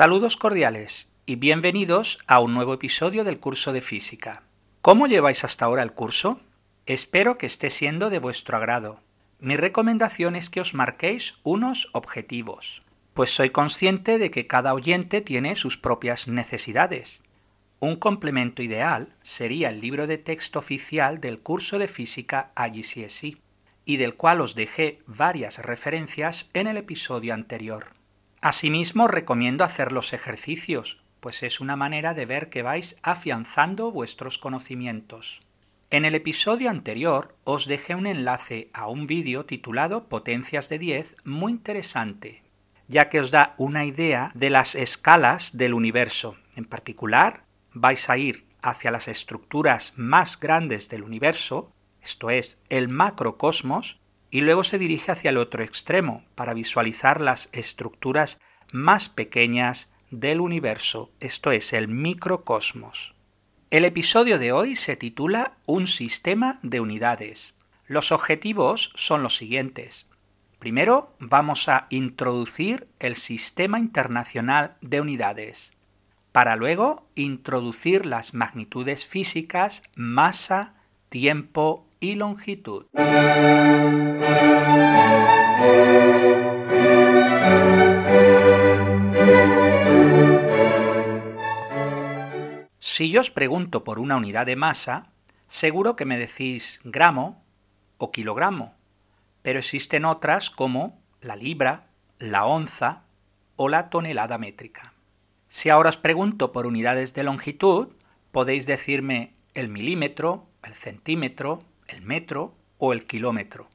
Saludos cordiales y bienvenidos a un nuevo episodio del curso de física. ¿Cómo lleváis hasta ahora el curso? Espero que esté siendo de vuestro agrado. Mi recomendación es que os marquéis unos objetivos, pues soy consciente de que cada oyente tiene sus propias necesidades. Un complemento ideal sería el libro de texto oficial del curso de física IGCSE, y del cual os dejé varias referencias en el episodio anterior. Asimismo, recomiendo hacer los ejercicios, pues es una manera de ver que vais afianzando vuestros conocimientos. En el episodio anterior os dejé un enlace a un vídeo titulado Potencias de 10 muy interesante, ya que os da una idea de las escalas del universo. En particular, vais a ir hacia las estructuras más grandes del universo, esto es, el macrocosmos, y luego se dirige hacia el otro extremo para visualizar las estructuras más pequeñas del universo, esto es, el microcosmos. El episodio de hoy se titula Un sistema de unidades. Los objetivos son los siguientes. Primero vamos a introducir el Sistema Internacional de Unidades, para luego introducir las magnitudes físicas masa, tiempo y longitud. Si yo os pregunto por una unidad de masa, seguro que me decís gramo o kilogramo, pero existen otras como la libra, la onza o la tonelada métrica. Si ahora os pregunto por unidades de longitud, podéis decirme el milímetro, el centímetro, el metro o el kilómetro.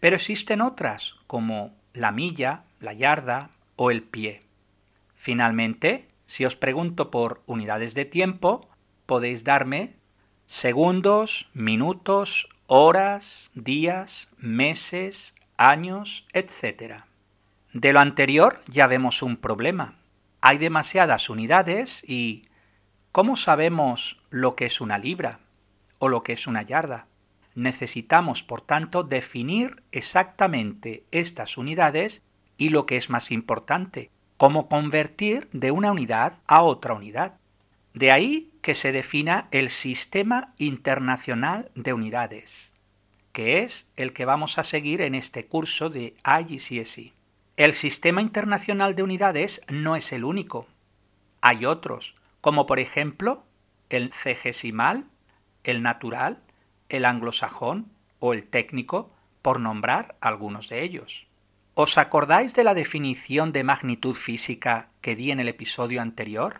Pero existen otras como la milla, la yarda o el pie. Finalmente, si os pregunto por unidades de tiempo, podéis darme segundos, minutos, horas, días, meses, años, etc. De lo anterior ya vemos un problema. Hay demasiadas unidades y ¿cómo sabemos lo que es una libra o lo que es una yarda? Necesitamos, por tanto, definir exactamente estas unidades y lo que es más importante, cómo convertir de una unidad a otra unidad. De ahí que se defina el Sistema Internacional de Unidades, que es el que vamos a seguir en este curso de IGCSE. El Sistema Internacional de Unidades no es el único. Hay otros, como por ejemplo el cegesimal, el natural, el anglosajón o el técnico, por nombrar algunos de ellos. ¿Os acordáis de la definición de magnitud física que di en el episodio anterior?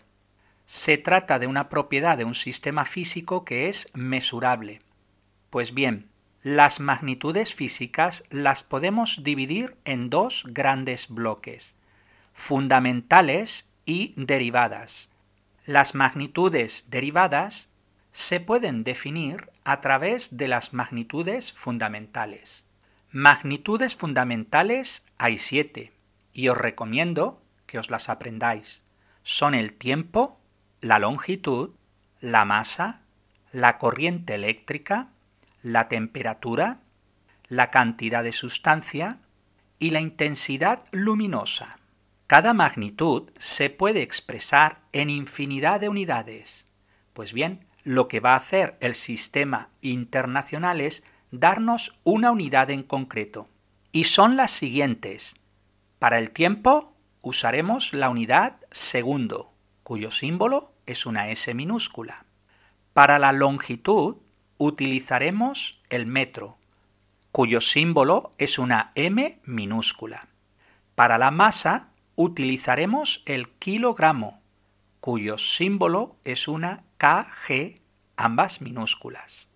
Se trata de una propiedad de un sistema físico que es mesurable. Pues bien, las magnitudes físicas las podemos dividir en dos grandes bloques, fundamentales y derivadas. Las magnitudes derivadas se pueden definir a través de las magnitudes fundamentales. Magnitudes fundamentales hay siete y os recomiendo que os las aprendáis. Son el tiempo, la longitud, la masa, la corriente eléctrica, la temperatura, la cantidad de sustancia y la intensidad luminosa. Cada magnitud se puede expresar en infinidad de unidades. Pues bien, lo que va a hacer el sistema internacional es darnos una unidad en concreto. Y son las siguientes. Para el tiempo usaremos la unidad segundo, cuyo símbolo es una S minúscula. Para la longitud utilizaremos el metro, cuyo símbolo es una M minúscula. Para la masa utilizaremos el kilogramo, cuyo símbolo es una KG, ambas minúsculas.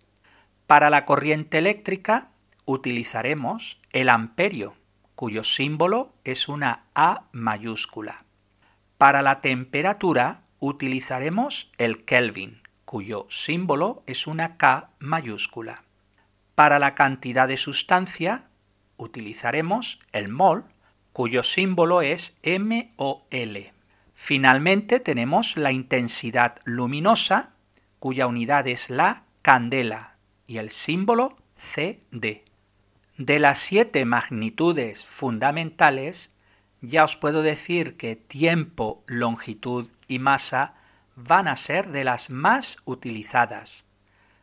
Para la corriente eléctrica utilizaremos el amperio, cuyo símbolo es una A mayúscula. Para la temperatura utilizaremos el Kelvin, cuyo símbolo es una K mayúscula. Para la cantidad de sustancia utilizaremos el mol, cuyo símbolo es MOL. Finalmente tenemos la intensidad luminosa, cuya unidad es la candela, y el símbolo CD. De las siete magnitudes fundamentales, ya os puedo decir que tiempo, longitud y masa van a ser de las más utilizadas.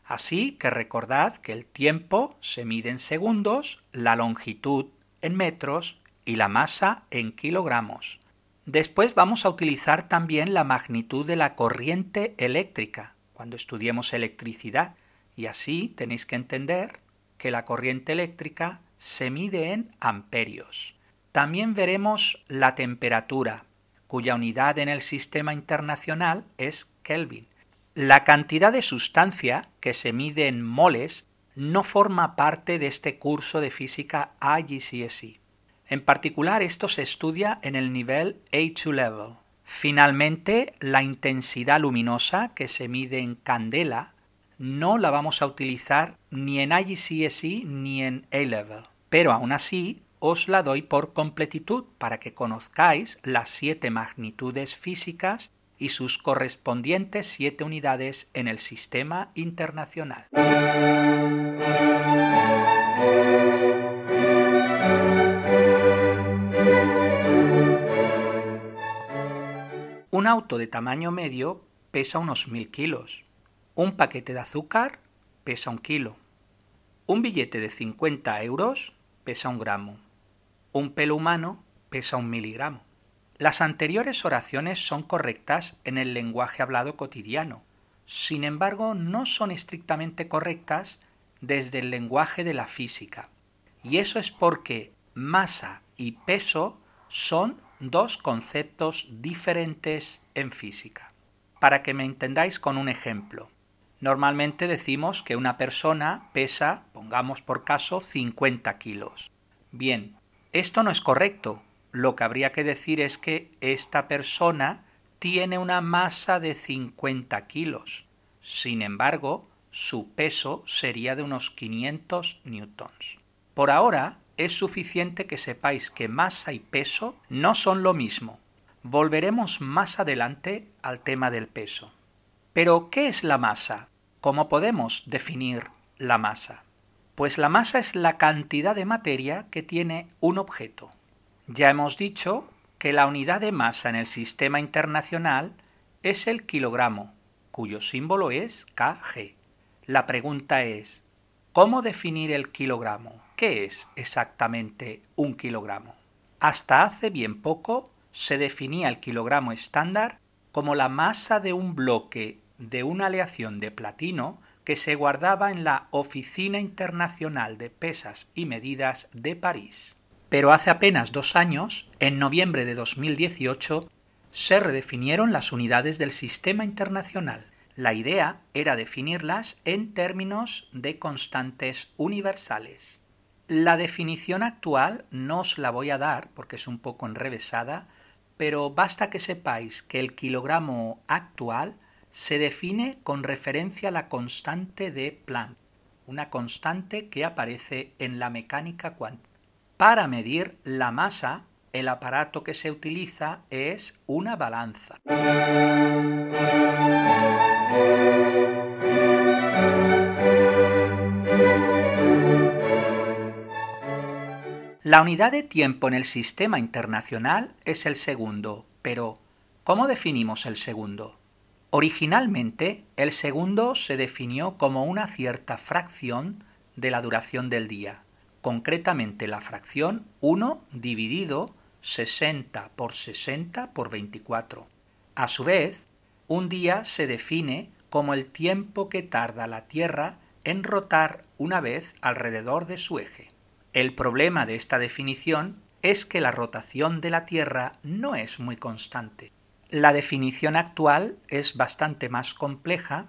Así que recordad que el tiempo se mide en segundos, la longitud en metros y la masa en kilogramos. Después vamos a utilizar también la magnitud de la corriente eléctrica cuando estudiemos electricidad y así tenéis que entender que la corriente eléctrica se mide en amperios. También veremos la temperatura, cuya unidad en el sistema internacional es Kelvin. La cantidad de sustancia, que se mide en moles, no forma parte de este curso de física IGCSE. En particular, esto se estudia en el nivel A2 level. Finalmente, la intensidad luminosa, que se mide en candela, no la vamos a utilizar ni en IGCSE ni en A-level. Pero aún así, os la doy por completitud para que conozcáis las siete magnitudes físicas y sus correspondientes siete unidades en el sistema internacional. Un auto de tamaño medio pesa unos mil kilos. Un paquete de azúcar pesa un kilo. Un billete de 50 euros pesa un gramo. Un pelo humano pesa un miligramo. Las anteriores oraciones son correctas en el lenguaje hablado cotidiano. Sin embargo, no son estrictamente correctas desde el lenguaje de la física. Y eso es porque masa y peso son dos conceptos diferentes en física. Para que me entendáis con un ejemplo. Normalmente decimos que una persona pesa, pongamos por caso, 50 kilos. Bien, esto no es correcto, lo que habría que decir es que esta persona tiene una masa de 50 kilos. Sin embargo, su peso sería de unos 500 newtons. Por ahora, es suficiente que sepáis que masa y peso no son lo mismo. Volveremos más adelante al tema del peso. Pero, ¿qué es la masa? ¿Cómo podemos definir la masa? Pues la masa es la cantidad de materia que tiene un objeto. Ya hemos dicho que la unidad de masa en el sistema internacional es el kilogramo, cuyo símbolo es kg. La pregunta es, ¿cómo definir el kilogramo? ¿Qué es exactamente un kilogramo? Hasta hace bien poco se definía el kilogramo estándar como la masa de un bloque de una aleación de platino que se guardaba en la Oficina Internacional de Pesas y Medidas de París. Pero hace apenas dos años, en noviembre de 2018, se redefinieron las unidades del sistema internacional. La idea era definirlas en términos de constantes universales. La definición actual no os la voy a dar porque es un poco enrevesada, pero basta que sepáis que el kilogramo actual se define con referencia a la constante de Planck, una constante que aparece en la mecánica cuántica. Para medir la masa, el aparato que se utiliza es una balanza. La unidad de tiempo en el sistema internacional es el segundo, pero ¿cómo definimos el segundo? Originalmente, el segundo se definió como una cierta fracción de la duración del día concretamente la fracción 1 dividido 60 por 60 por 24. A su vez, un día se define como el tiempo que tarda la Tierra en rotar una vez alrededor de su eje. El problema de esta definición es que la rotación de la Tierra no es muy constante. La definición actual es bastante más compleja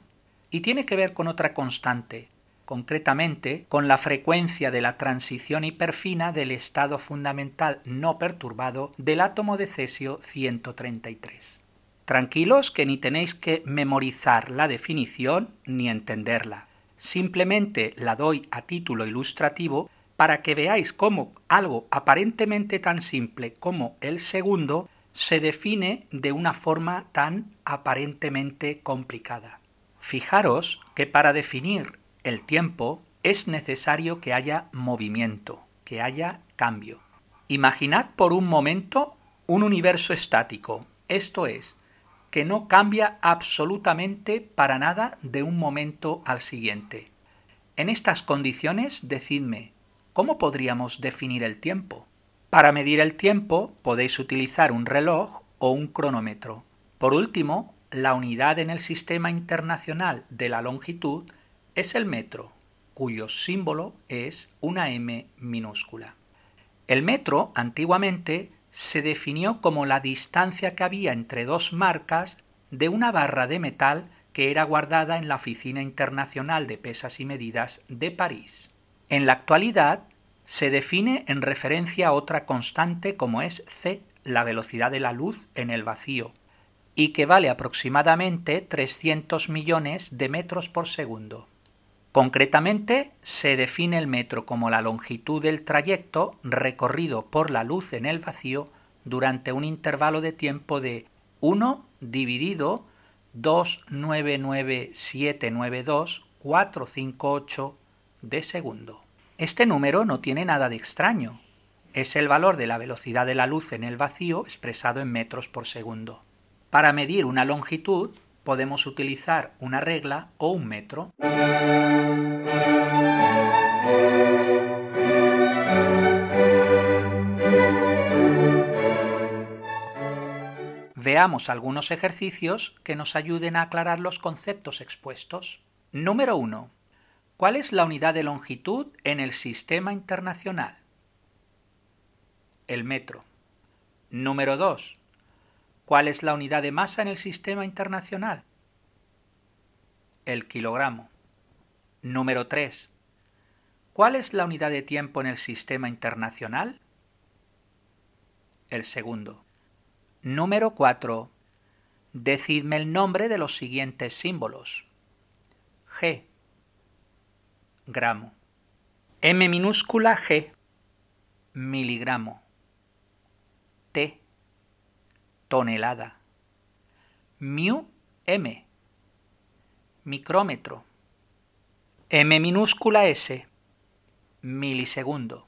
y tiene que ver con otra constante, concretamente con la frecuencia de la transición hiperfina del estado fundamental no perturbado del átomo de cesio 133. Tranquilos que ni tenéis que memorizar la definición ni entenderla. Simplemente la doy a título ilustrativo para que veáis cómo algo aparentemente tan simple como el segundo se define de una forma tan aparentemente complicada. Fijaros que para definir el tiempo, es necesario que haya movimiento, que haya cambio. Imaginad por un momento Un universo estático, esto es, que no cambia absolutamente para nada de un momento al siguiente. En estas condiciones, decidme, ¿cómo podríamos definir el tiempo? Para medir el tiempo podéis utilizar un reloj o un cronómetro. Por último, la unidad en el sistema internacional de la longitud es el metro, cuyo símbolo es una M minúscula. El metro antiguamente se definió como la distancia que había entre dos marcas de una barra de metal que era guardada en la Oficina Internacional de Pesas y Medidas de París. En la actualidad se define en referencia a otra constante como es c, la velocidad de la luz en el vacío, y que vale aproximadamente 300 millones de metros por segundo. Concretamente, se define el metro como la longitud del trayecto recorrido por la luz en el vacío durante un intervalo de tiempo de 1 dividido 299792458 de segundo. Este número no tiene nada de extraño. Es el valor de la velocidad de la luz en el vacío expresado en metros por segundo. Para medir una longitud podemos utilizar una regla o un metro. Veamos algunos ejercicios que nos ayuden a aclarar los conceptos expuestos. Número 1. ¿Cuál es la unidad de longitud en el sistema internacional? El metro. Número 2. ¿Cuál es la unidad de masa en el sistema internacional? El kilogramo. Número 3. ¿Cuál es la unidad de tiempo en el sistema internacional? El segundo. Número 4. Decidme el nombre de los siguientes símbolos. G gramo. M minúscula G, miligramo. T, tonelada. Mu, M, micrómetro. M minúscula S, milisegundo.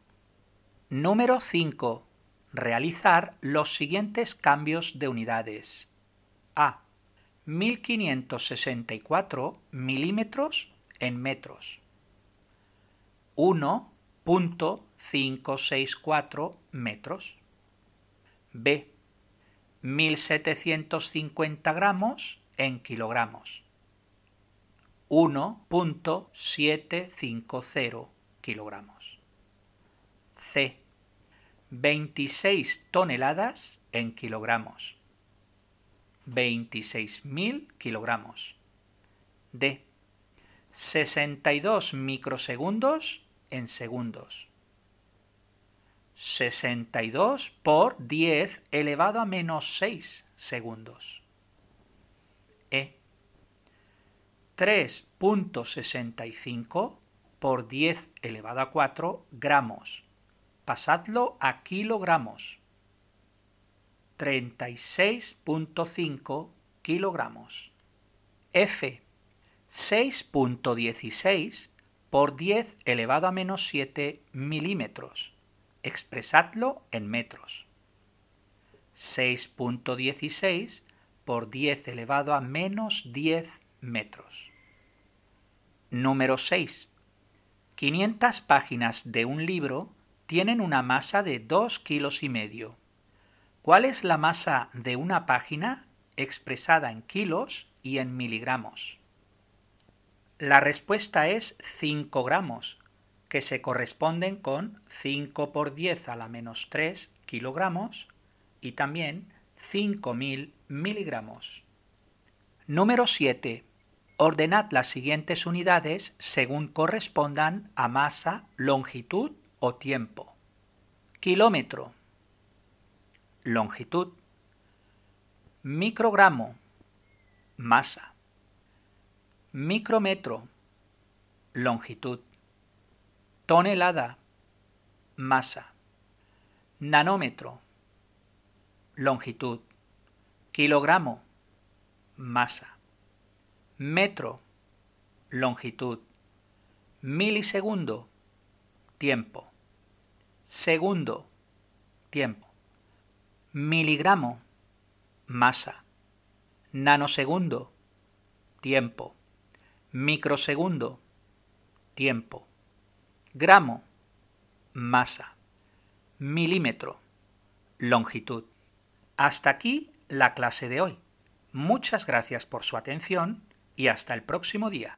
Número 5. Realizar los siguientes cambios de unidades. A. 1564 milímetros en metros. 1.564 metros. B. 1750 gramos en kilogramos. 1.750 kilogramos. C. 26 toneladas en kilogramos. 26.000 kilogramos. D. 62 microsegundos en segundos. 62 por 10 elevado a menos 6 segundos. E. 3.65 por 10 elevado a 4 gramos. Pasadlo a kilogramos. 36.5 kilogramos. F. 6.16 por 10 elevado a menos 7 milímetros. Expresadlo en metros. 6.16 por 10 elevado a menos 10 metros. Número 6. 500 páginas de un libro tienen una masa de 2 kilos y medio. ¿Cuál es la masa de una página expresada en kilos y en miligramos? La respuesta es 5 gramos, que se corresponden con 5 por 10 a la menos 3 kilogramos y también 5.000 miligramos. Número 7. Ordenad las siguientes unidades según correspondan a masa, longitud o tiempo. Kilómetro. Longitud. Microgramo. Masa micrómetro, longitud, tonelada, masa, nanómetro, longitud, kilogramo, masa, metro, longitud, milisegundo, tiempo, segundo, tiempo, miligramo, masa, nanosegundo, tiempo, microsegundo, tiempo, gramo, masa, milímetro, longitud. Hasta aquí la clase de hoy. Muchas gracias por su atención y hasta el próximo día.